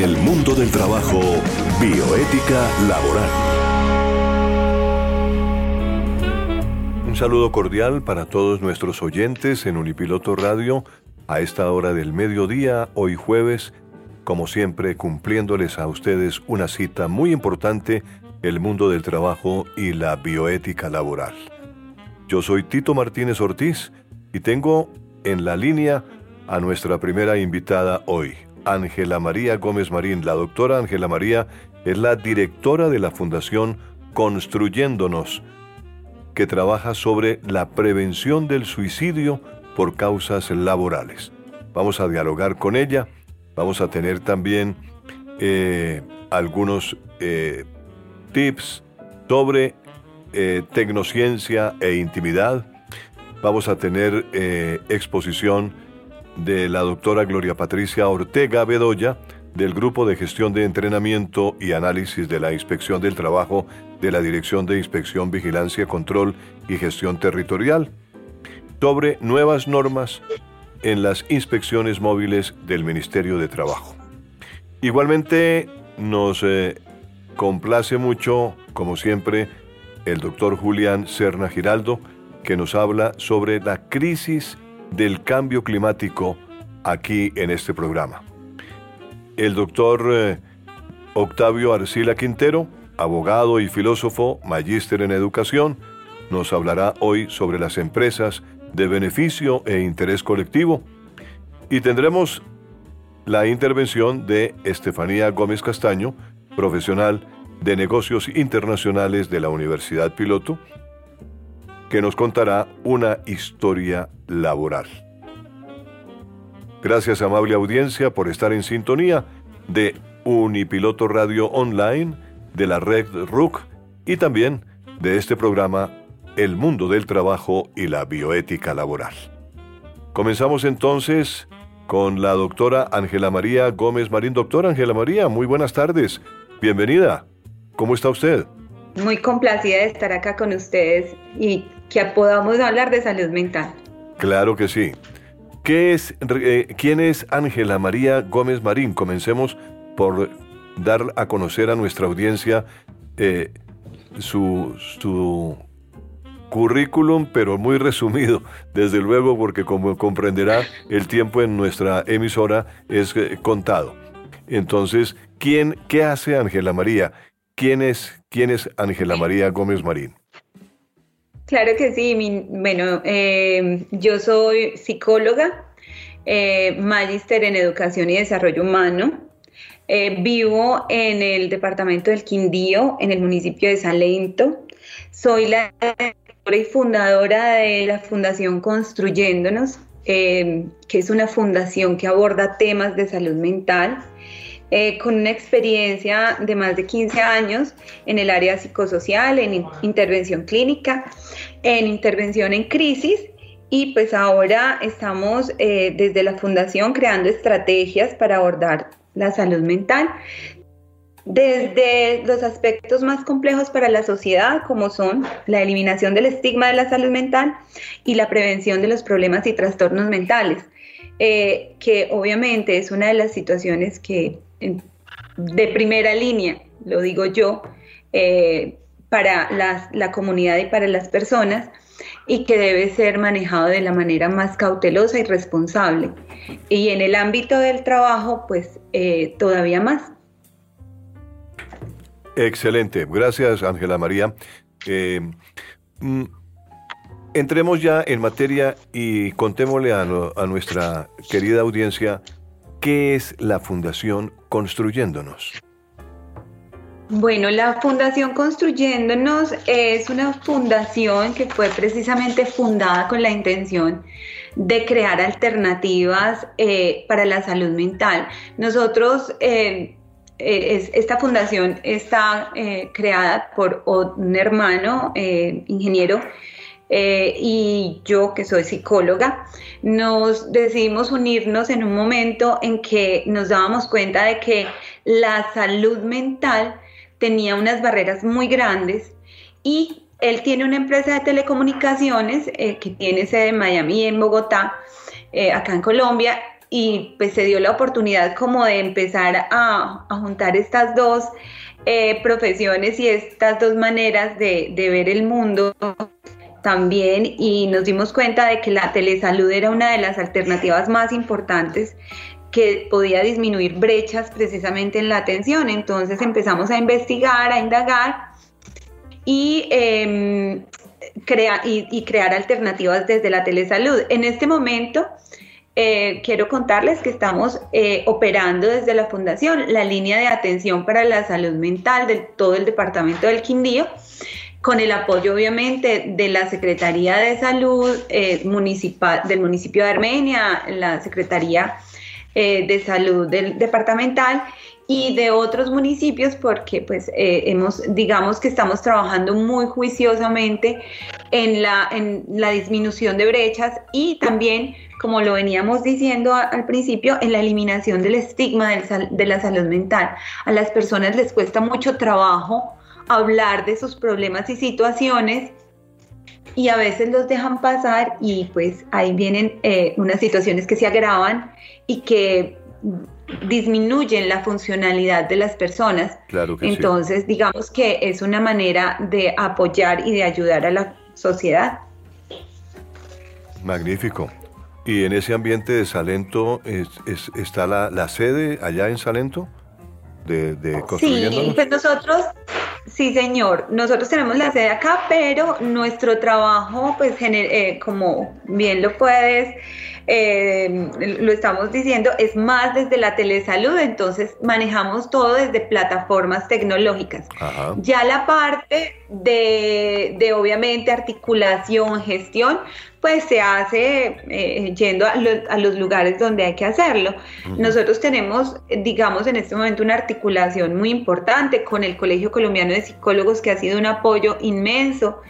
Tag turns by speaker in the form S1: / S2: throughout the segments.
S1: en el mundo del trabajo, bioética laboral.
S2: Un saludo cordial para todos nuestros oyentes en Unipiloto Radio a esta hora del mediodía, hoy jueves, como siempre cumpliéndoles a ustedes una cita muy importante, el mundo del trabajo y la bioética laboral. Yo soy Tito Martínez Ortiz y tengo en la línea a nuestra primera invitada hoy, Ángela María Gómez Marín. La doctora Ángela María es la directora de la Fundación Construyéndonos, que trabaja sobre la prevención del suicidio por causas laborales. Vamos a dialogar con ella, vamos a tener también eh, algunos eh, tips sobre eh, tecnociencia e intimidad. Vamos a tener exposición de la doctora Gloria Patricia Ortega Bedoya del Grupo de Gestión de Entrenamiento y Análisis de la Inspección del Trabajo de la Dirección de Inspección, Vigilancia, Control y Gestión Territorial sobre nuevas normas en las inspecciones móviles del Ministerio de Trabajo. Igualmente nos eh, complace mucho, como siempre, el doctor Julián Serna Giraldo, que nos habla sobre la crisis del cambio climático aquí en este programa. El doctor eh, Octavio Arcila Quintero, abogado y filósofo, magíster en educación, nos hablará hoy sobre las empresas de beneficio e interés colectivo y tendremos la intervención de Estefanía Gómez Castaño, profesional de negocios internacionales de la Universidad Piloto, que nos contará una historia laboral. Gracias amable audiencia por estar en sintonía de Unipiloto Radio Online, de la red RUC y también de este programa El mundo del trabajo y la bioética laboral. Comenzamos entonces con la doctora Ángela María Gómez Marín. Doctora Ángela María, muy buenas tardes. Bienvenida. ¿Cómo está usted?
S3: Muy complacida de estar acá con ustedes y que podamos hablar de salud mental.
S2: Claro que sí. ¿Qué es, eh, ¿Quién es Ángela María Gómez Marín? Comencemos por dar a conocer a nuestra audiencia eh, su, su currículum, pero muy resumido, desde luego, porque como comprenderá, el tiempo en nuestra emisora es eh, contado. Entonces, ¿quién, ¿qué hace Ángela María? ¿Quién es, quién es Ángela María Gómez Marín?
S3: Claro que sí. bueno, eh, yo soy psicóloga, eh, magíster en educación y desarrollo humano. Eh, vivo en el departamento del Quindío, en el municipio de Salento. Soy la directora y fundadora de la Fundación Construyéndonos, que es una fundación que aborda temas de salud mental. Eh, con una experiencia de más de 15 años en el área psicosocial, en intervención clínica, en intervención en crisis. Y pues ahora estamos eh, desde la fundación creando estrategias para abordar la salud mental desde los aspectos más complejos para la sociedad, como son la eliminación del estigma de la salud mental y la prevención de los problemas y trastornos mentales, eh, que obviamente es una de las situaciones que de primera línea, lo digo yo, eh, para la comunidad y para las personas y que debe ser manejado de la manera más cautelosa y responsable. Y en el ámbito del trabajo, pues eh, todavía más.
S2: Excelente, gracias Ángela María. Eh, mm, entremos ya en materia y contémosle a nuestra querida audiencia ¿Qué es la Fundación Construyéndonos?
S3: Bueno, la Fundación Construyéndonos es una fundación que fue precisamente fundada con la intención de crear alternativas eh, para la salud mental. Nosotros, eh, eh, esta fundación está creada por un hermano ingeniero eh, y yo que soy psicóloga, nos decidimos unirnos en un momento en que nos dábamos cuenta de que la salud mental tenía unas barreras muy grandes y él tiene una empresa de telecomunicaciones eh, que tiene sede en Miami en Bogotá, eh, acá en Colombia, y pues se dio la oportunidad como de empezar a, juntar estas dos eh, profesiones y estas dos maneras de ver el mundo también y nos dimos cuenta de que la telesalud era una de las alternativas más importantes que podía disminuir brechas precisamente en la atención. Entonces empezamos a investigar, a indagar y, em, y, crear alternativas desde la telesalud. En este momento eh, quiero contarles que estamos eh, operando desde la Fundación la línea de atención para la salud mental de todo el departamento del Quindío con el apoyo obviamente de la Secretaría de Salud eh, municipal, del municipio de Armenia, la Secretaría eh, de Salud del departamental y de otros municipios porque pues eh, hemos digamos que estamos trabajando muy juiciosamente en la, en la disminución de brechas y también como lo veníamos diciendo al principio, en la eliminación del estigma de la salud mental. A las personas les cuesta mucho trabajo hablar de sus problemas y situaciones y a veces los dejan pasar y pues ahí vienen eh, unas situaciones que se agravan y que disminuyen la funcionalidad de las personas.
S2: Claro que
S3: Entonces, digamos que es una manera de apoyar y de ayudar a la sociedad.
S2: Magnífico. ¿Y en ese ambiente de Salento está la, sede allá en Salento? De, de
S3: Sí, pues nosotros Sí, señor. Nosotros tenemos la sede acá, pero nuestro trabajo, pues, eh, como bien lo puedes, eh, lo estamos diciendo, es más desde la telesalud, entonces manejamos todo desde plataformas tecnológicas. Ya la parte de, de, obviamente, articulación, gestión, pues se hace eh, yendo a, los lugares donde hay que hacerlo. Nosotros tenemos, digamos, en este momento una articulación muy importante con el Colegio Colombiano de Psicólogos, que ha sido un apoyo inmenso.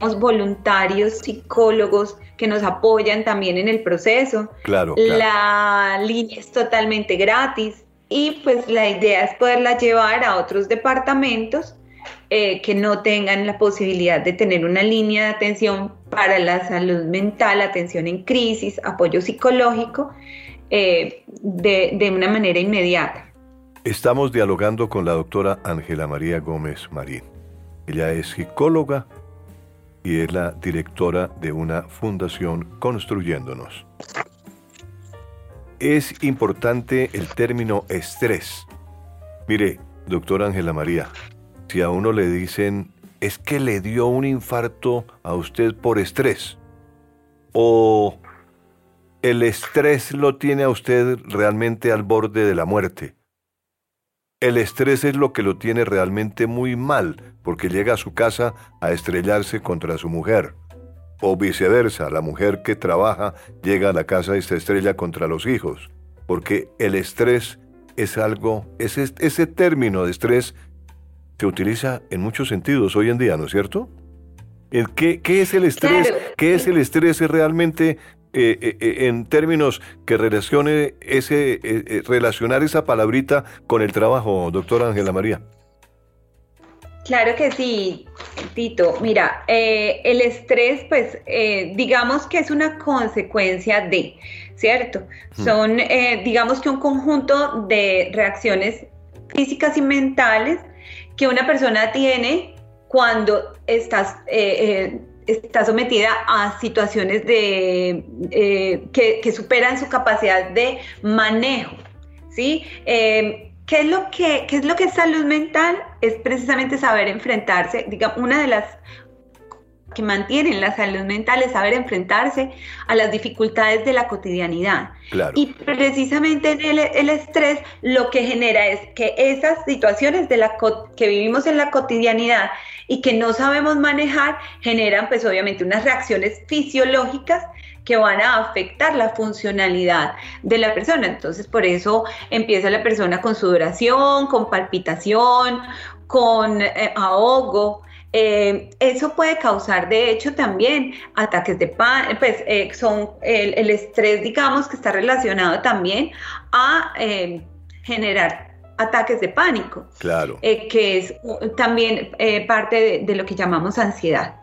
S3: Voluntarios psicólogos que nos apoyan también en el proceso.
S2: Claro,
S3: La línea es totalmente gratis y pues la idea es poderla llevar a otros departamentos eh, que no tengan la posibilidad de tener una línea de atención para la salud mental, atención en crisis, apoyo psicológico, eh, de, de una manera inmediata.
S2: Estamos dialogando con la doctora Ángela María Gómez Marín. Ella es psicóloga y es la directora de una fundación Construyéndonos. Es importante el término estrés. Mire, doctora Ángela María, si a uno le dicen, es que le dio un infarto a usted por estrés, o el estrés lo tiene a usted realmente al borde de la muerte. El estrés es lo que lo tiene realmente muy mal, porque llega a su casa a estrellarse contra su mujer. O viceversa, la mujer que trabaja llega a la casa y se estrella contra los hijos. Porque el estrés es algo, ese, ese término de estrés se utiliza en muchos sentidos hoy en día, ¿no es cierto? ¿Qué, qué es el estrés? ¿Qué es el estrés realmente eh, eh, eh, en términos que relacione ese, relacionar esa palabrita con el trabajo, doctora Ángela María?
S3: Claro que sí, Tito. Mira, el estrés, pues, digamos que es una consecuencia de, ¿cierto? Hmm. Son, digamos que un conjunto de reacciones físicas y mentales que una persona tiene cuando estás, eh, eh, está sometida a situaciones de, eh, que, superan su capacidad de manejo. ¿sí? ¿Qué, es lo que, ¿Qué es lo que es salud mental? Es precisamente saber enfrentarse. Digamos, una de las que mantienen la salud mental es saber enfrentarse a las dificultades de la cotidianidad. Y precisamente el, el, estrés lo que genera es que esas situaciones de la que vivimos en la cotidianidad y que no sabemos manejar generan pues obviamente unas reacciones fisiológicas que van a afectar la funcionalidad de la persona. Entonces por eso empieza la persona con sudoración, con palpitación, con eh, ahogo, eh, eso puede causar, de hecho, también ataques de pánico, pues eh, son el, estrés, digamos, que está relacionado también a eh, generar ataques de pánico.
S2: Claro.
S3: que es también parte de, lo que llamamos ansiedad.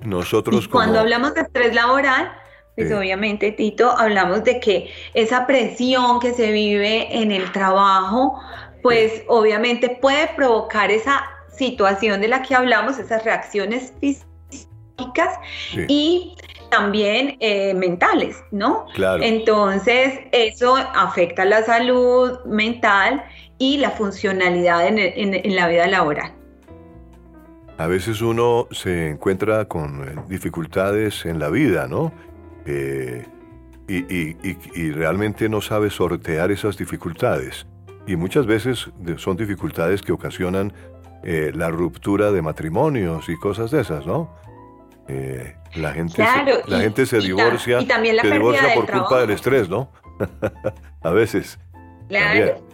S2: Nosotros.
S3: cuando hablamos de estrés laboral, pues obviamente, Tito, hablamos de que esa presión que se vive en el trabajo, pues obviamente puede provocar esa situación de la que hablamos, esas reacciones físicas y también eh, mentales, ¿no?
S2: Claro.
S3: Entonces, eso afecta la salud mental y la funcionalidad en la vida laboral.
S2: A veces uno se encuentra con eh, dificultades en la vida, ¿no? Eh, y, realmente no sabe sortear esas dificultades. Y muchas veces son dificultades que ocasionan eh, la ruptura de matrimonios y cosas de esas, ¿no? la gente se, la gente se divorcia, se divorcia por culpa del estrés, ¿no? a veces.
S3: Claro.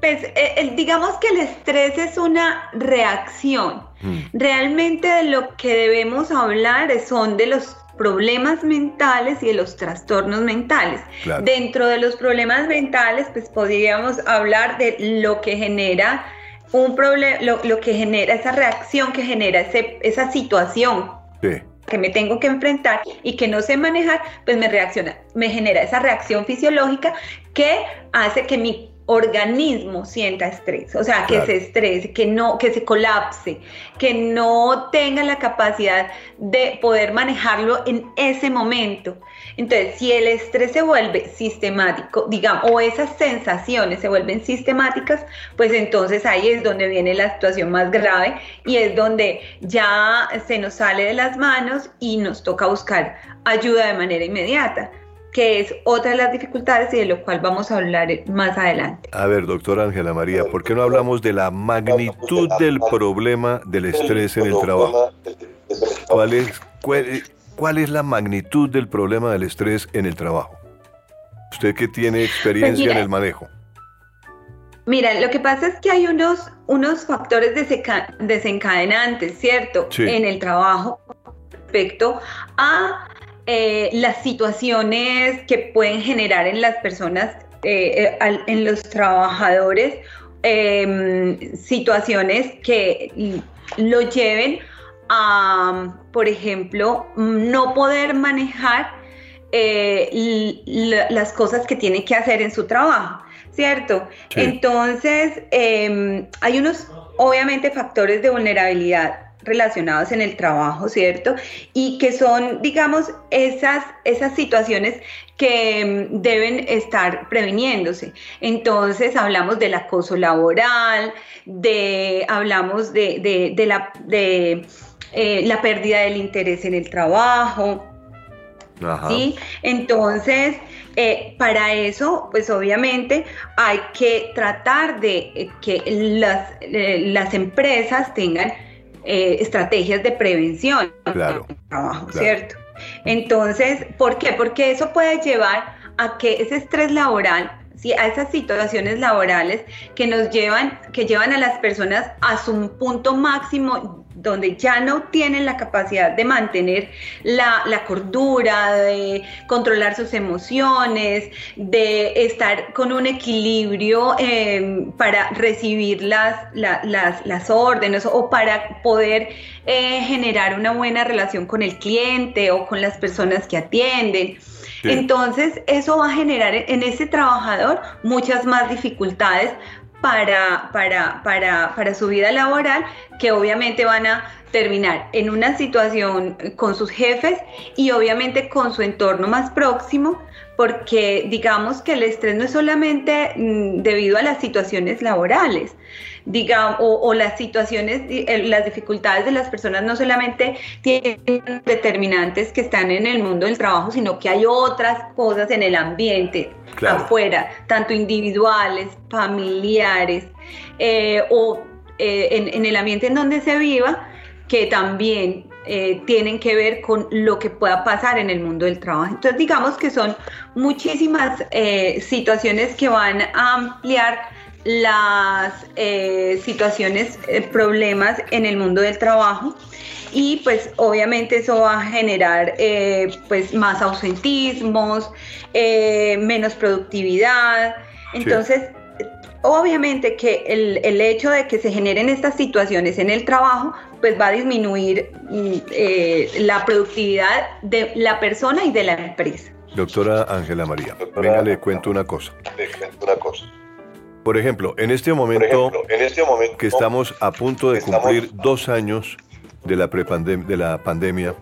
S3: Pues eh, digamos que el estrés es una reacción. Mm. Realmente de lo que debemos hablar son de los problemas mentales y de los trastornos mentales. Dentro de los problemas mentales, pues podríamos hablar de lo que genera un problema, lo, que genera esa reacción que genera ese, esa situación. que me tengo que enfrentar y que no sé manejar, pues me reacciona, me genera esa reacción fisiológica que hace que mi organismo sienta estrés, o sea, que se estrese, que no, que se colapse, que no tenga la capacidad de poder manejarlo en ese momento. Entonces, si el estrés se vuelve sistemático, digamos, o esas sensaciones se vuelven sistemáticas, pues entonces ahí es donde viene la situación más grave y es donde ya se nos sale de las manos y nos toca buscar ayuda de manera inmediata que es otra de las dificultades y de lo cual vamos a hablar más adelante.
S2: A ver, doctora Ángela María, ¿por qué no hablamos de la magnitud del problema del estrés en el trabajo? ¿Cuál es, cuál, es la magnitud del problema del estrés en el trabajo? Usted que tiene experiencia pues en el manejo.
S3: Mira, lo que pasa es que hay unos, unos factores desencadenantes, ¿cierto? En el trabajo respecto a eh, las situaciones que pueden generar en las personas, eh, eh, en los trabajadores, em, situaciones que lo lleven a, por ejemplo, no poder manejar las cosas que tiene que hacer en su trabajo, ¿cierto? Entonces, em, hay unos, obviamente, factores de vulnerabilidad relacionados en el trabajo, ¿cierto? Y que son, digamos, esas, esas situaciones que mm, deben estar previniéndose. Entonces hablamos del acoso laboral, de, hablamos de, la, de eh, la pérdida del interés en el trabajo. ¿sí? Entonces, eh, para eso, pues obviamente hay que tratar de que las, eh, las empresas tengan eh, estrategias de prevención
S2: claro,
S3: trabajo, ¿cierto? Entonces, ¿por qué? Porque eso puede llevar a que ese estrés laboral. A esas situaciones laborales que nos llevan, que llevan a las personas a su punto máximo donde ya no tienen la capacidad de mantener la, cordura, de controlar sus emociones, de estar con un equilibrio em, para recibir las, las, órdenes o para poder eh, generar una buena relación con el cliente o con las personas que atienden. Entonces, eso va a generar en ese trabajador muchas más dificultades para, para, para, para su vida laboral que obviamente van a terminar en una situación con sus jefes y obviamente con su entorno más próximo, porque digamos que el estrés no es solamente mm, debido a las situaciones laborales, digamos, o, las situaciones, las dificultades de las personas no solamente tienen determinantes que están en el mundo del trabajo, sino que hay otras cosas en el ambiente, afuera, tanto individuales, familiares, eh, o eh, en, en el ambiente en donde se viva, que también eh, tienen que ver con lo que pueda pasar en el mundo del trabajo. Entonces digamos que son muchísimas eh, situaciones que van a ampliar las eh, situaciones, problemas en el mundo del trabajo y pues obviamente eso va a generar pues más ausentismos, menos productividad. Entonces obviamente que el, hecho de que se generen estas situaciones en el trabajo, pues va a disminuir mm, eh, la productividad de la persona y de la empresa.
S2: Doctora Ángela María, venga, le cuento una cosa. Por ejemplo, en este momento, en este momento que estamos a punto de cumplir dos años de la, de la pandemia,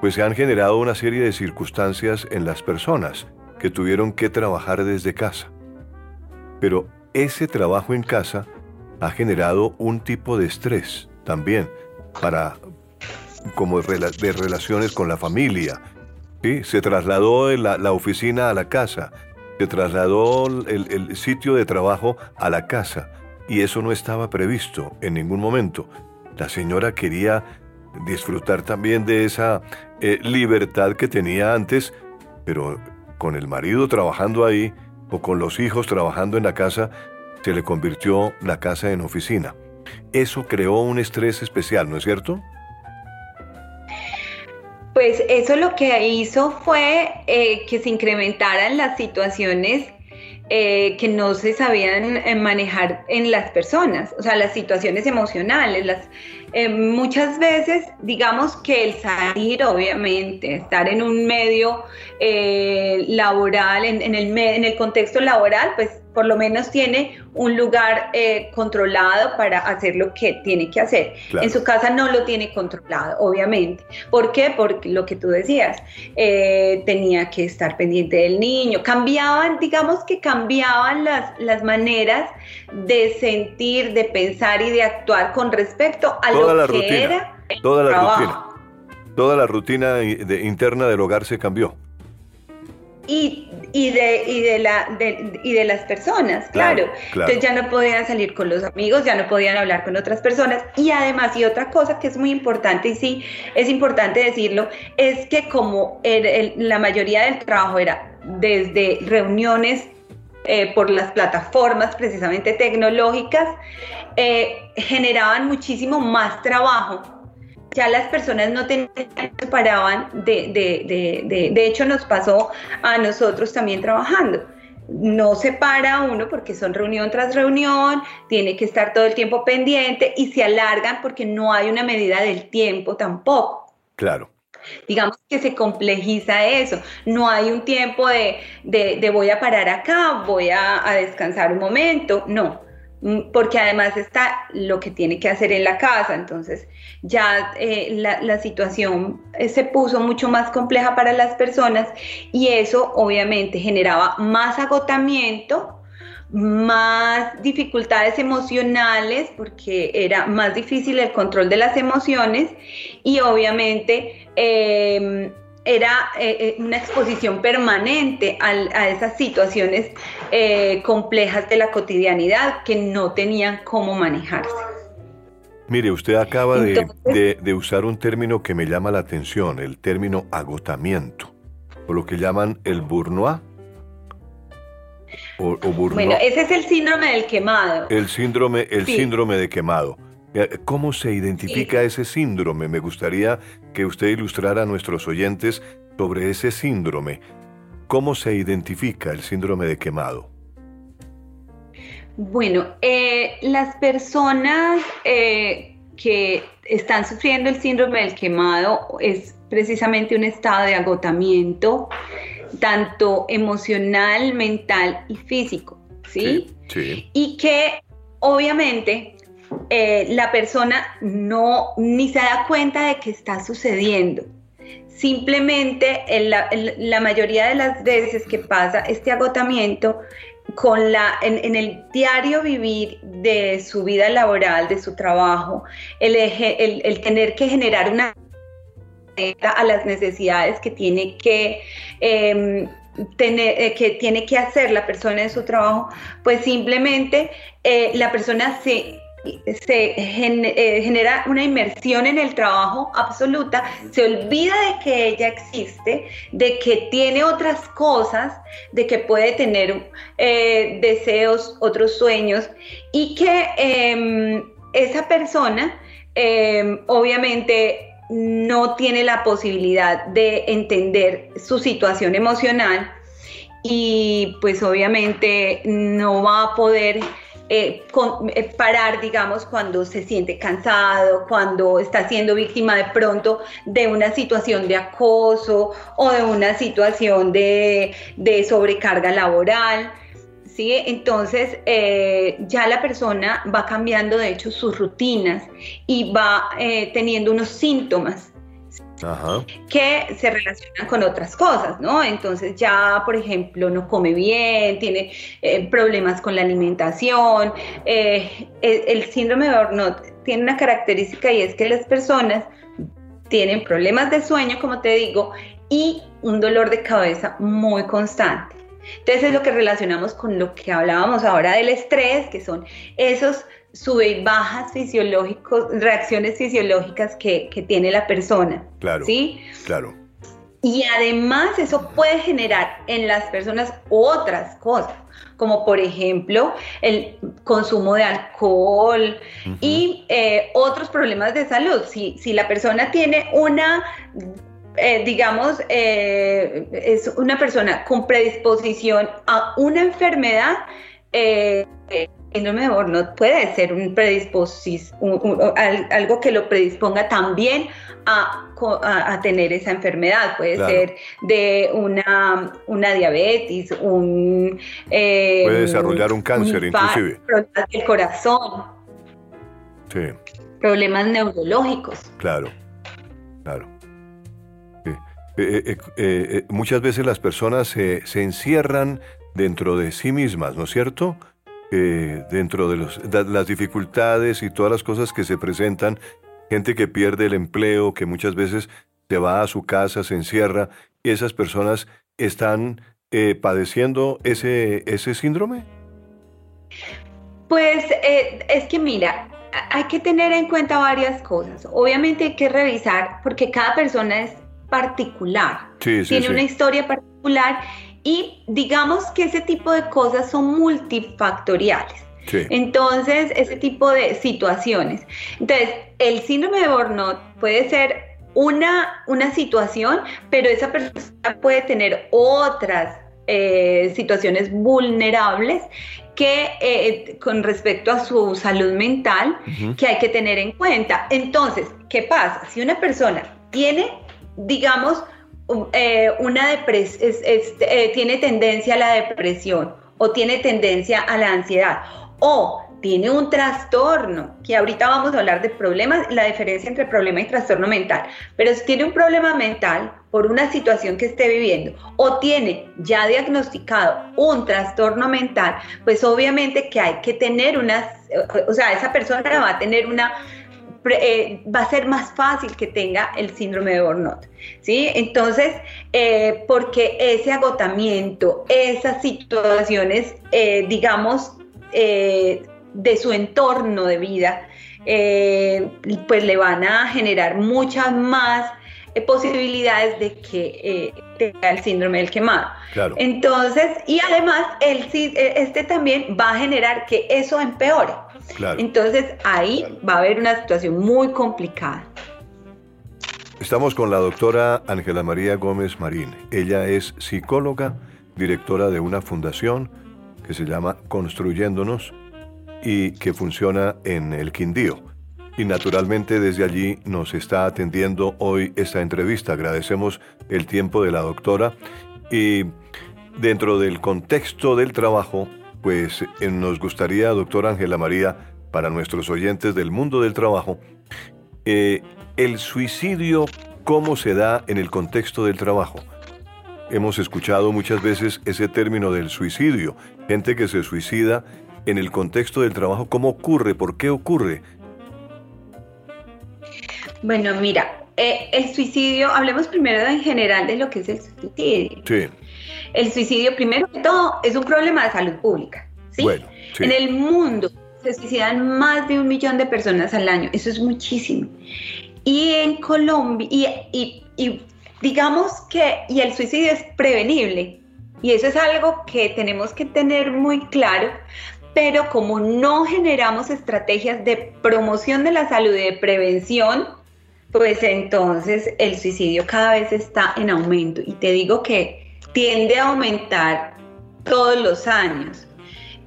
S2: pues se han generado una serie de circunstancias en las personas que tuvieron que trabajar desde casa. Pero ese trabajo en casa ha generado un tipo de estrés también para como de relaciones con la familia. ¿sí? Se trasladó la, la, oficina a la casa, se trasladó el, el, sitio de trabajo a la casa y eso no estaba previsto en ningún momento. La señora quería disfrutar también de esa eh, libertad que tenía antes, pero con el marido trabajando ahí o con los hijos trabajando en la casa, se le convirtió la casa en oficina. Eso creó un estrés especial, ¿no es cierto?
S3: Pues eso lo que hizo fue eh, que se incrementaran las situaciones eh, que no se sabían manejar en las personas, o sea, las situaciones emocionales, las, eh, muchas veces, digamos que el salir, obviamente, estar en un medio eh, laboral, en, el, en el contexto laboral, pues por lo menos tiene un lugar eh, controlado para hacer lo que tiene que hacer. En su casa no lo tiene controlado, obviamente. ¿Por qué? Porque lo que tú decías, tenía que estar pendiente del niño. Cambiaban, digamos que cambiaban las, las maneras de sentir, de pensar y de actuar con respecto a
S2: toda la rutina, toda la rutina, toda la rutina interna del hogar se cambió.
S3: Y, y, de, y, de la, y de las personas, claro. Entonces ya no podían salir con los amigos, ya no podían hablar con otras personas. Y además, y otra cosa que es muy importante, y sí, es importante decirlo, es que como la mayoría del trabajo era desde reuniones eh, por las plataformas precisamente tecnológicas, eh, generaban muchísimo más trabajo. Ya las personas no tenían, se paraban de, de, de, de, hecho nos pasó a nosotros también trabajando no se para uno porque son reunión tras reunión, tiene que estar todo el tiempo pendiente y se alargan porque no hay una medida del tiempo tampoco.
S2: Claro.
S3: Digamos que se complejiza eso. No hay un tiempo de, de, voy a parar acá, voy a, descansar un momento. No, porque además está lo que tiene que hacer en la casa. Entonces ya eh, la, la, situación eh, se puso mucho más compleja para las personas y eso obviamente generaba más agotamiento más dificultades emocionales porque era más difícil el control de las emociones y obviamente em, era eh, eh, una exposición permanente a, esas situaciones eh, complejas de la cotidianidad que no tenían cómo manejarse.
S2: Mire, usted acaba de, de usar un término que me llama la atención, el término agotamiento, o lo que llaman el burnois
S3: bueno, ese es el síndrome del quemado.
S2: El síndrome, el síndrome de quemado. ¿Cómo se identifica ese síndrome? Me gustaría que usted ilustrara a nuestros oyentes sobre ese síndrome. ¿Cómo se identifica el síndrome de quemado?
S3: Bueno, eh, las personas eh, que están sufriendo el síndrome del quemado es precisamente un estado de agotamiento, tanto emocional, mental y físico, ¿sí? Sí. Y que obviamente eh, la persona no ni se da cuenta de que está sucediendo. Simplemente en la, mayoría de las veces que pasa este agotamiento con la, en, el diario vivir de su vida laboral, de su trabajo, el, el tener que generar una a las necesidades que tiene que em, tener, eh, que tiene que hacer la persona en su trabajo, pues simplemente eh, la persona se, se eh, genera una inmersión en el trabajo absoluta, se olvida de que ella existe, de que tiene otras cosas, de que puede tener deseos, otros sueños y que em, esa persona em, obviamente no tiene la posibilidad de entender su situación emocional y pues obviamente no va a poder eh, eh, parar, digamos, cuando se siente cansado, cuando está siendo víctima de pronto de una situación de acoso o de una situación de, sobrecarga laboral. ¿Sí? Entonces eh, ya la persona va cambiando de hecho sus rutinas y va teniendo unos síntomas que se relacionan con otras cosas, ¿no? Entonces ya, por ejemplo, no come bien, tiene eh, problemas con la alimentación. Eh, el, síndrome de Burnout tiene una característica y es que las personas tienen problemas de sueño, como te digo, y un dolor de cabeza muy constante. Entonces es lo que relacionamos con lo que hablábamos ahora del estrés, que son esos sube y bajas fisiológicos, reacciones fisiológicas que, tiene la persona.
S2: Claro.
S3: ¿Sí?
S2: Claro.
S3: Y además eso puede generar en las personas otras cosas, como por ejemplo el consumo de alcohol y eh, otros problemas de salud. Si, si la persona tiene una eh, digamos, eh, es una persona con predisposición a una enfermedad, eh, síndrome de Burnout puede ser un predisposis, algo que lo predisponga también a, tener esa enfermedad. Puede ser de una, una diabetes, un...
S2: Eh, puede desarrollar un cáncer inclusive.
S3: Problemas del corazón.
S2: Sí.
S3: Problemas neurológicos.
S2: Claro, claro. Eh, eh, muchas veces las personas se encierran dentro de sí mismas, ¿no es cierto? Eh, dentro de, las dificultades y todas las cosas que se presentan, gente que pierde el empleo, que muchas veces se va a su casa, se encierra, ¿esas personas están eh, padeciendo ese, ese síndrome?
S3: Pues eh, es que mira, hay que tener en cuenta varias cosas. Obviamente hay que revisar porque cada persona es particular, tiene una historia particular y digamos que ese tipo de cosas son multifactoriales. Entonces, ese tipo de situaciones. Entonces, el síndrome de Burnout puede ser una, una situación, pero esa persona puede tener otras eh, situaciones vulnerables que eh, con respecto a su salud mental que hay que tener en cuenta. Entonces, ¿qué pasa? Si una persona tiene, digamos, eh, una eh, tiene tendencia a la depresión o tiene tendencia a la ansiedad o tiene un trastorno, que ahorita vamos a hablar de problemas, la diferencia entre problema y trastorno mental, pero si tiene un problema mental por una situación que esté viviendo o tiene ya diagnosticado un trastorno mental, pues obviamente que hay que tener una, o sea, esa persona va a tener una eh, va a ser más fácil que tenga el síndrome de burnout. ¿sí? Entonces, eh, porque ese agotamiento, esas situaciones, eh, digamos, de su entorno de vida, pues le van a generar muchas más posibilidades de que tenga el síndrome del quemado. Entonces, y además, el, este también va a generar que eso empeore. Entonces ahí va a haber una situación muy complicada.
S2: Estamos con la doctora Ángela María Gómez Marín. Ella es psicóloga, directora de una fundación que se llama Construyéndonos y que funciona en el Quindío. Y naturalmente desde allí nos está atendiendo hoy esta entrevista. Agradecemos el tiempo de la doctora y dentro del contexto del trabajo pues eh, nos gustaría, doctora Ángela María, para nuestros oyentes del mundo del trabajo, eh, el suicidio, ¿cómo se da en el contexto del trabajo? Hemos escuchado muchas veces ese término del suicidio, gente que se suicida en el contexto del trabajo, ¿cómo ocurre? ¿Por qué ocurre?
S3: Bueno, mira, eh, el suicidio, hablemos primero en general de lo que es el suicidio.
S2: Sí.
S3: El suicidio, primero que todo, es un problema de salud pública. ¿sí? En el mundo se suicidan más de un millón de personas al año. Eso es muchísimo. Y en Colombia, y, y digamos que, y el suicidio es prevenible. Y eso es algo que tenemos que tener muy claro, pero como no generamos estrategias de promoción de la salud y de prevención, pues entonces el suicidio cada vez está en aumento. Y te digo que tiende a aumentar todos los años.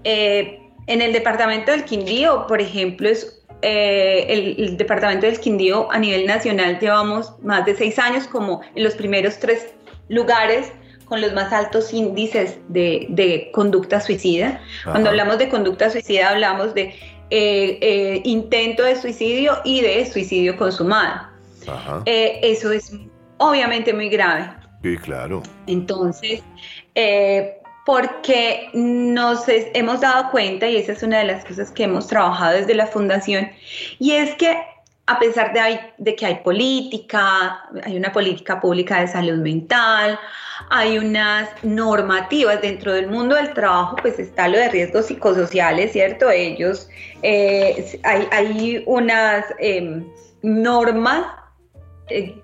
S3: Eh, en el departamento del Quindío, por ejemplo, es eh, el, departamento del Quindío a nivel nacional llevamos más de seis años como en los primeros tres lugares con los más altos índices de, conducta suicida. Cuando hablamos de conducta suicida hablamos de eh, intento de suicidio y de suicidio consumado. eso es obviamente muy grave.
S2: Sí, claro.
S3: Entonces, eh, porque nos hemos dado cuenta, y esa es una de las cosas que hemos trabajado desde la fundación, y es que a pesar de, que hay política, hay una política pública de salud mental, hay unas normativas dentro del mundo del trabajo, pues está lo de riesgos psicosociales, ¿cierto? Ellos, eh, hay, unas em, normas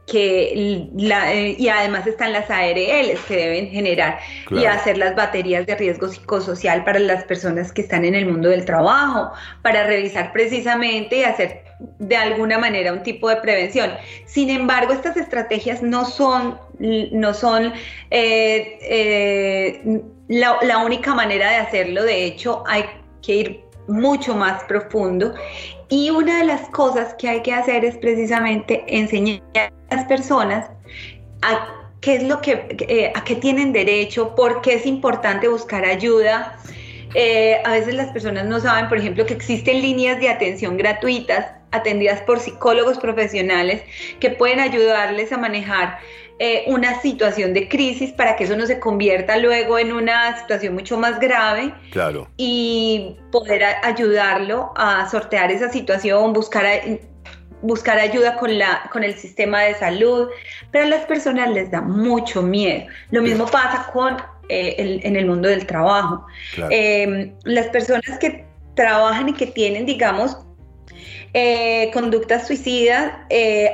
S3: que la, eh, y además están las ARLs que deben generar y hacer las baterías de riesgo psicosocial para las personas que están en el mundo del trabajo, para revisar precisamente y hacer de alguna manera un tipo de prevención. Sin embargo, estas estrategias no son, no son eh, la, la única manera de hacerlo. De hecho, hay que ir mucho más profundo y una de las cosas que hay que hacer es precisamente enseñar a las personas a qué es lo que, eh, a qué tienen derecho, por qué es importante buscar ayuda. Eh, a veces las personas no saben, por ejemplo, que existen líneas de atención gratuitas atendidas por psicólogos profesionales que pueden ayudarles a manejar eh, una situación de crisis para que eso no se convierta luego en una situación mucho más grave.
S2: Claro.
S3: Y poder ayudarlo a sortear esa situación, buscar, buscar ayuda con, la, con el sistema de salud. Pero a las personas les da mucho miedo. Lo mismo pasa con eh, en el mundo del trabajo. Em, las personas que trabajan y que tienen, digamos, eh, conductas suicidas,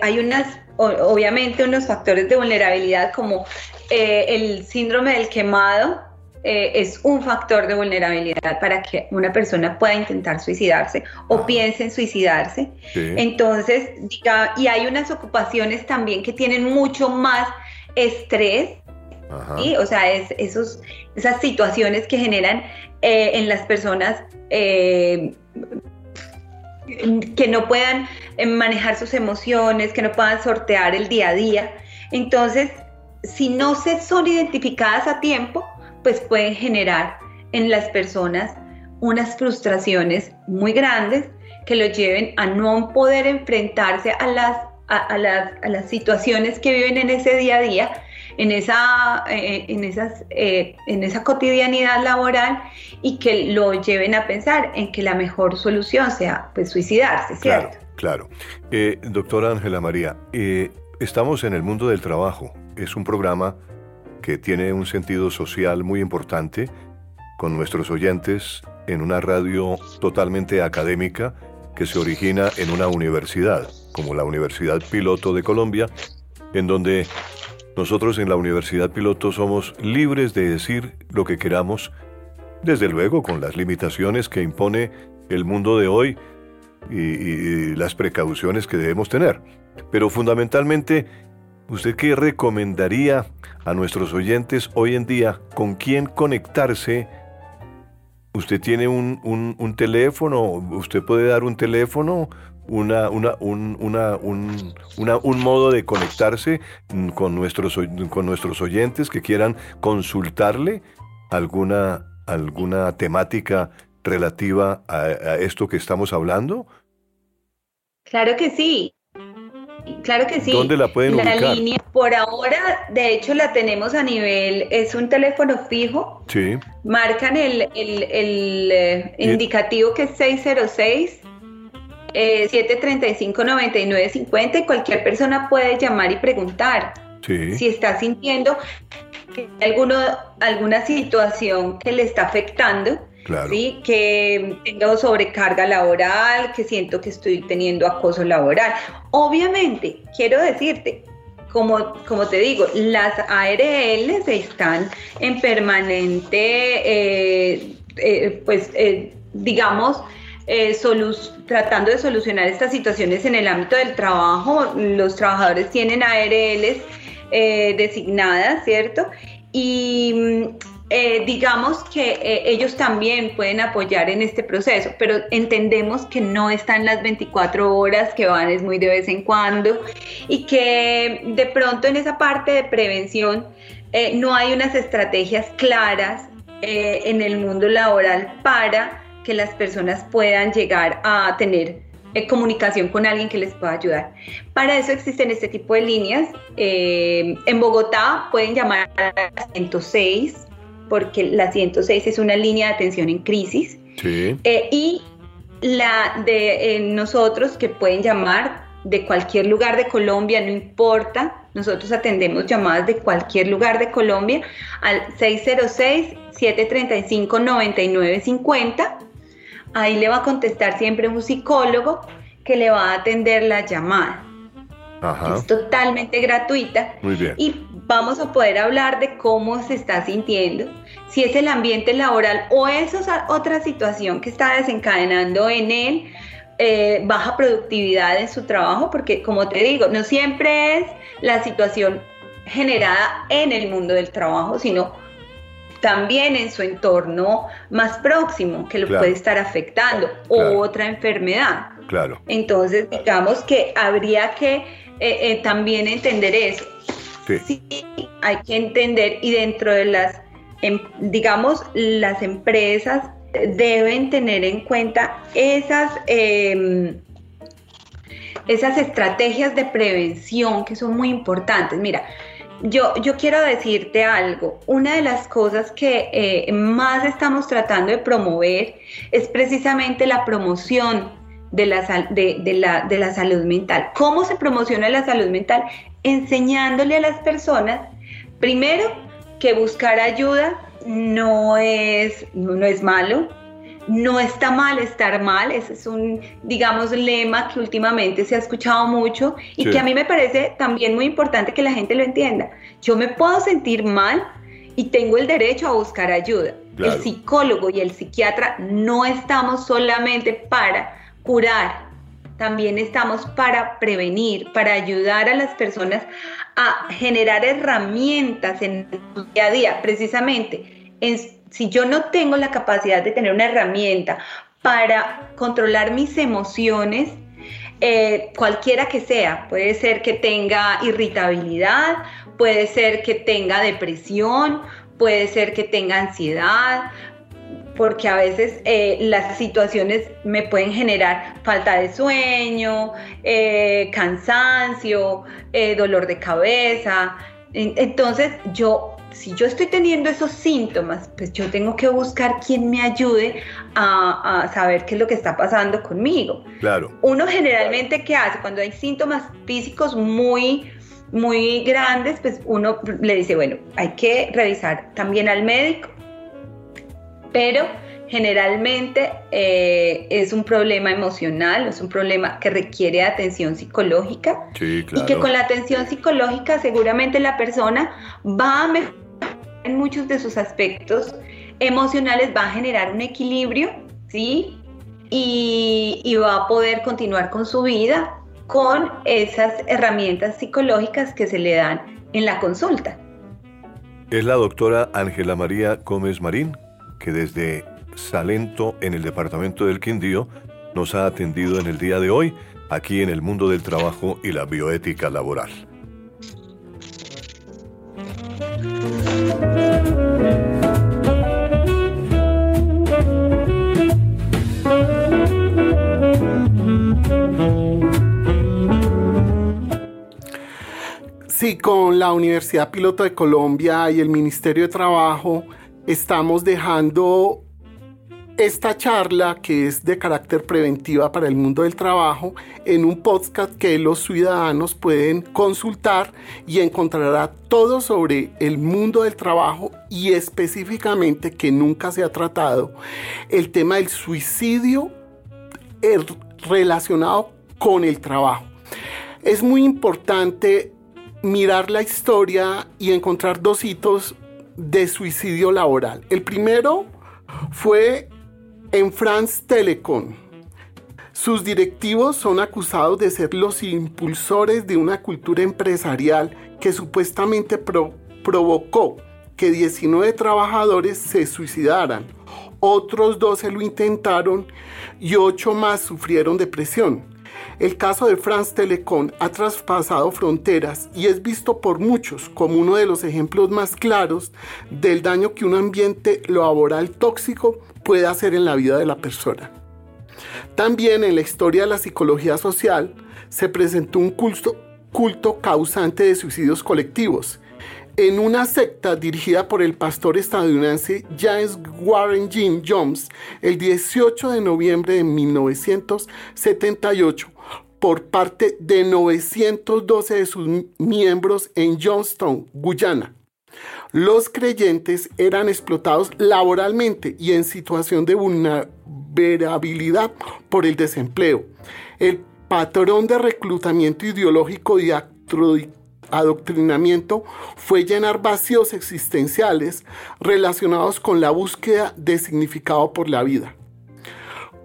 S3: hay unas obviamente unos factores de vulnerabilidad como eh, el síndrome del quemado eh, es un factor de vulnerabilidad para que una persona pueda intentar suicidarse o piense en suicidarse. Entonces, diga, y hay unas ocupaciones también que tienen mucho más estrés, o sea, es, esos, esas situaciones que generan eh, en las personas que no puedan eh, manejar sus emociones, que no puedan sortear el día a día. Entonces, si no se son identificadas a tiempo, pues pueden generar en las personas unas frustraciones muy grandes que lo lleven a no poder enfrentarse a las, a, las, a las situaciones que viven en ese día a día en esa, eh, en, esas, eh, en esa cotidianidad laboral y que lo lleven a pensar en que la mejor solución sea pues, suicidarse, ¿cierto?
S2: Claro, eh, doctora Ángela María, estamos en el mundo del trabajo. Es un programa que tiene un sentido social muy importante con nuestros oyentes en una radio totalmente académica que se origina en una universidad, como la Universidad Piloto de Colombia, en donde nosotros en la Universidad Piloto somos libres de decir lo que queramos, desde luego con las limitaciones que impone el mundo de hoy y, las precauciones que debemos tener. Pero fundamentalmente, ¿usted qué recomendaría a nuestros oyentes hoy en día con quién conectarse? ¿Usted tiene un, un teléfono? ¿Usted puede dar un teléfono? Una, una, un, una, un, un modo de conectarse con nuestros, con nuestros oyentes que quieran consultarle alguna, alguna temática relativa a, esto que estamos hablando?
S3: Claro que sí. Claro que sí.
S2: ¿Dónde la pueden la
S3: línea, por ahora, de hecho, la tenemos a nivel, es un teléfono fijo.
S2: Sí.
S3: Marcan el, el, el eh, indicativo que es 606 eh, 735-9950 y cualquier persona puede llamar y preguntar si está sintiendo que hay alguno, alguna situación que le está afectando. ¿sí? que tengo sobrecarga laboral, que siento que estoy teniendo acoso laboral. Obviamente, quiero decirte, como, como te digo, las ARLs están en permanente, eh, eh, pues, eh, digamos, eh, tratando de solucionar estas situaciones en el ámbito del trabajo. Los trabajadores tienen ARLs eh, designadas, ¿cierto? y mm, eh, digamos que eh, ellos también pueden apoyar en este proceso, pero entendemos que no están las 24 horas, que van es muy de vez en cuando y que de pronto en esa parte de prevención no hay unas estrategias claras en el mundo laboral para que las personas puedan llegar a tener comunicación con alguien que les pueda ayudar. Para eso existen este tipo de líneas. en Bogotá pueden llamar a 106 porque la 106 es una línea de atención en crisis. Eh, y la de eh, nosotros que pueden llamar de cualquier lugar de Colombia, no importa, nosotros atendemos llamadas de cualquier lugar de Colombia al 606-735-9950. Ahí le va a contestar siempre un psicólogo que le va a atender la llamada. Es totalmente gratuita.
S2: Muy bien.
S3: Y vamos a poder hablar de cómo se está sintiendo, si es el ambiente laboral o esa otra situación que está desencadenando en él eh, baja productividad en su trabajo, porque como te digo, no siempre es la situación generada en el mundo del trabajo, sino también en su entorno más próximo que lo puede estar afectando o otra enfermedad.
S2: Claro.
S3: Entonces, digamos que habría que eh, eh, también entender eso. Sí. hay que entender y dentro de las, em, digamos, las empresas deben tener en cuenta esas, em, esas estrategias de prevención que son muy importantes. Mira, yo, quiero decirte algo. Una de las cosas que eh, más estamos tratando de promover es precisamente la promoción de la, de, la, de la salud mental. ¿Cómo se promociona la salud mental? enseñándole a las personas, primero, que buscar ayuda no es, no es malo, no está mal estar mal, ese es un, digamos, lema que últimamente se ha escuchado mucho y que a mí me parece también muy importante que la gente lo entienda. Yo me puedo sentir mal y tengo el derecho a buscar ayuda. El psicólogo y el psiquiatra no estamos solamente para curar, también estamos para prevenir, para ayudar a las personas a generar herramientas en su día a día. Precisamente, si yo no tengo la capacidad de tener una herramienta para controlar mis emociones, eh, cualquiera que sea, puede ser que tenga irritabilidad, puede ser que tenga depresión, puede ser que tenga ansiedad, porque a veces eh, las situaciones me pueden generar falta de sueño, eh, cansancio, dolor de cabeza. Entonces yo, si yo estoy teniendo esos síntomas, pues yo tengo que buscar quien me ayude a, saber qué es lo que está pasando conmigo.
S2: Claro.
S3: Uno generalmente, ¿qué hace? Cuando hay síntomas físicos muy muy grandes, pues uno le dice, bueno, hay que revisar también al médico pero generalmente eh, es un problema emocional, es un problema que requiere atención psicológica
S2: y
S3: que con la atención psicológica seguramente la persona va a mejorar en muchos de sus aspectos emocionales, va a generar un equilibrio, ¿sí? Y, y va a poder continuar con su vida con esas herramientas psicológicas que se le dan en la consulta.
S2: Es la doctora Ángela María Gómez Marín, que desde Salento, en el departamento del Quindío, nos ha atendido en el día de hoy, aquí en el mundo del trabajo y la bioética laboral.
S4: Sí, con la Universidad Piloto de Colombia y el Ministerio de Trabajo estamos dejando esta charla que es de carácter preventiva para el mundo del trabajo en un podcast que los ciudadanos pueden consultar y encontrará todo sobre el mundo del trabajo y específicamente que nunca se ha tratado el tema del suicidio er, relacionado con el trabajo. Es muy importante mirar la historia y encontrar dos hitos de suicidio laboral. El primero fue en France Telecom. Sus directivos son acusados de ser los impulsores de una cultura empresarial que supuestamente provocó que 19 trabajadores se suicidaran, otros 12 lo intentaron y 8 más sufrieron depresión. El caso de France Telecom ha traspasado fronteras y es visto por muchos como uno de los ejemplos más claros del daño que un ambiente laboral tóxico puede hacer en la vida de la persona. También en la historia de la psicología social se presentó un culto, culto causante de suicidios colectivos. En una secta dirigida por el pastor estadounidense James Warren Jim Jones, el 18 de noviembre de 1978, por parte de 912 de sus miembros en Johnstown, Guyana. Los creyentes eran explotados laboralmente y en situación de vulnerabilidad por el desempleo. El patrón de reclutamiento ideológico y adoctrinamiento fue llenar vacíos existenciales relacionados con la búsqueda de significado por la vida.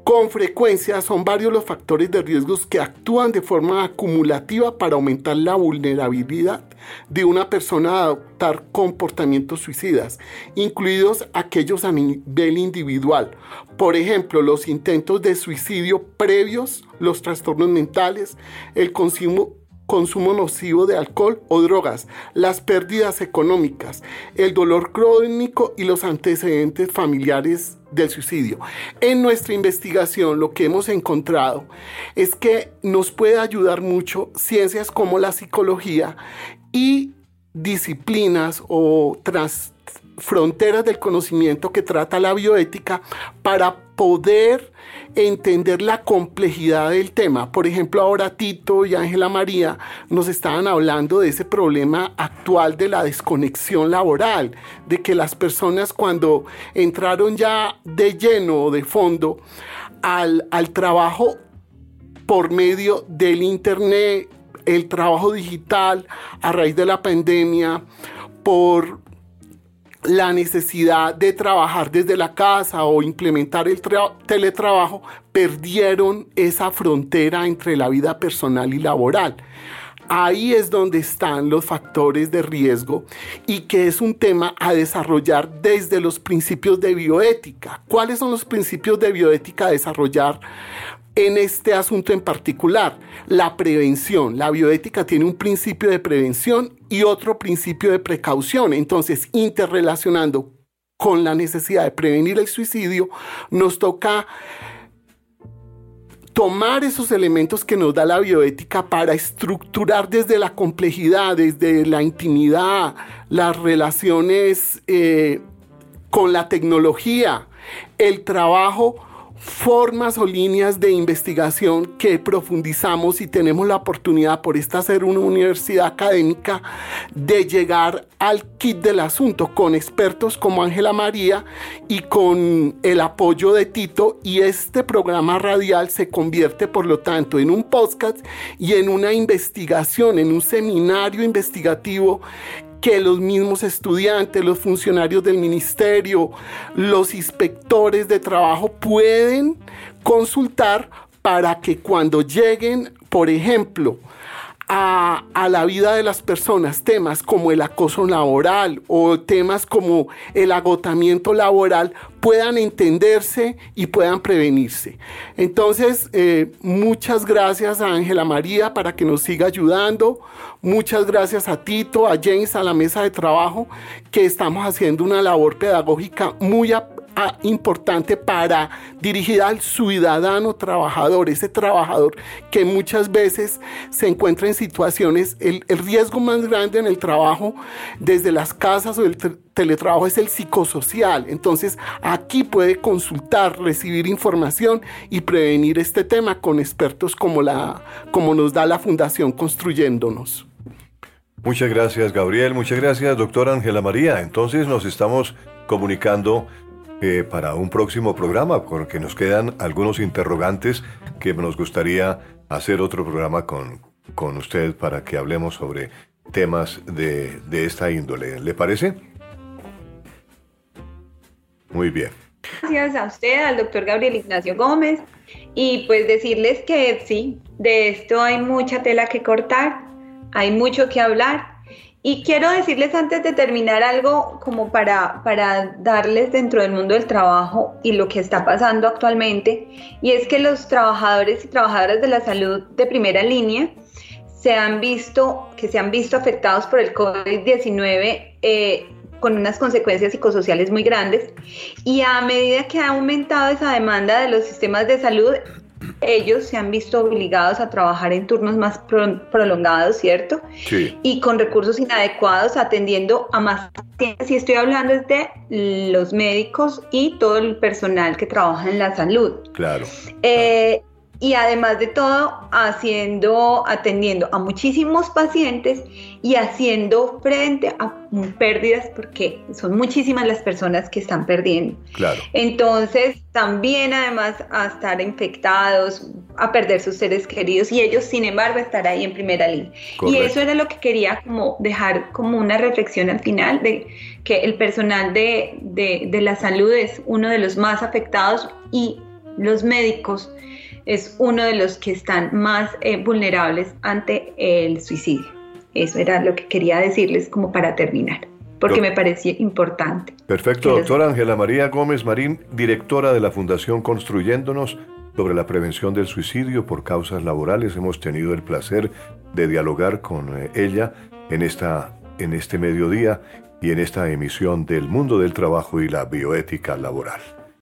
S4: Con frecuencia son varios los factores de riesgos que actúan de forma acumulativa para aumentar la vulnerabilidad de una persona a adoptar comportamientos suicidas, incluidos aquellos a nivel individual. Por ejemplo, los intentos de suicidio previos, los trastornos mentales, el consumo consumo nocivo de alcohol o drogas, las pérdidas económicas, el dolor crónico y los antecedentes familiares del suicidio. En nuestra investigación lo que hemos encontrado es que nos puede ayudar mucho ciencias como la psicología y disciplinas o tras fronteras del conocimiento que trata la bioética para poder entender la complejidad del tema. Por ejemplo, ahora Tito y Ángela María nos estaban hablando de ese problema actual de la desconexión laboral, de que las personas cuando entraron ya de lleno o de fondo al, al trabajo por medio del Internet, el trabajo digital a raíz de la pandemia, por la necesidad de trabajar desde la casa o implementar el teletrabajo, perdieron esa frontera entre la vida personal y laboral. Ahí es donde están los factores de riesgo y que es un tema a desarrollar desde los principios de bioética. ¿Cuáles son los principios de bioética a desarrollar? En este asunto en particular, la prevención. La bioética tiene un principio de prevención y otro principio de precaución. Entonces, interrelacionando con la necesidad de prevenir el suicidio, nos toca tomar esos elementos que nos da la bioética para estructurar desde la complejidad, desde la intimidad, las relaciones eh, con la tecnología, el trabajo formas o líneas de investigación que profundizamos y tenemos la oportunidad por esta ser una universidad académica de llegar al kit del asunto con expertos como Ángela María y con el apoyo de Tito y este programa radial se convierte por lo tanto en un podcast y en una investigación, en un seminario investigativo que los mismos estudiantes, los funcionarios del ministerio, los inspectores de trabajo pueden consultar para que cuando lleguen, por ejemplo, a, la vida de las personas, temas como el acoso laboral o temas como el agotamiento laboral puedan entenderse y puedan prevenirse. Entonces, eh, muchas gracias a Ángela María para que nos siga ayudando. Muchas gracias a Tito, a James, a la mesa de trabajo, que estamos haciendo una labor pedagógica muy importante para dirigir al ciudadano trabajador, ese trabajador que muchas veces se encuentra en situaciones, el, el riesgo más grande en el trabajo desde las casas o el teletrabajo es el psicosocial. Entonces aquí puede consultar, recibir información y prevenir este tema con expertos como, la, como nos da la Fundación Construyéndonos.
S2: Muchas gracias, Gabriel. Muchas gracias, doctora Ángela María. Entonces nos estamos comunicando eh, para un próximo programa, porque nos quedan algunos interrogantes que nos gustaría hacer otro programa con, con usted para que hablemos sobre temas de, de esta índole. ¿Le parece? Muy bien.
S3: Gracias a usted, al doctor Gabriel Ignacio Gómez, y pues decirles que sí, de esto hay mucha tela que cortar, hay mucho que hablar Y quiero decirles antes de terminar algo como para, para darles dentro del mundo del trabajo y lo que está pasando actualmente, y es que los trabajadores y trabajadoras de la salud de primera línea se han visto, que se han visto afectados por el COVID-19 eh, con unas consecuencias psicosociales muy grandes, y a medida que ha aumentado esa demanda de los sistemas de salud, ellos se han visto obligados a trabajar en turnos más prolongados, ¿cierto? Sí. Y con recursos inadecuados, atendiendo a más pacientes. Y estoy hablando de los médicos y todo el personal que trabaja en la salud.
S2: Claro.
S3: Eh, y además de todo haciendo, atendiendo a muchísimos pacientes y haciendo frente a pérdidas porque son muchísimas las personas que están perdiendo.
S2: Claro.
S3: Entonces, también además a estar infectados, a perder sus seres queridos y ellos, sin embargo, estar ahí en primera línea. Y eso era lo que quería como dejar como una reflexión al final de que el personal de, de la salud es uno de los más afectados y los médicos es uno de los que están más eh, vulnerables ante el suicidio. Eso era lo que quería decirles como para terminar, porque me parecía importante.
S2: Perfecto, doctora Ángela María Gómez Marín, directora de la Fundación Construyéndonos sobre la prevención del suicidio por causas laborales. Hemos tenido el placer de dialogar con eh, ella en, esta, en este mediodía y en esta emisión del mundo del trabajo y la bioética laboral.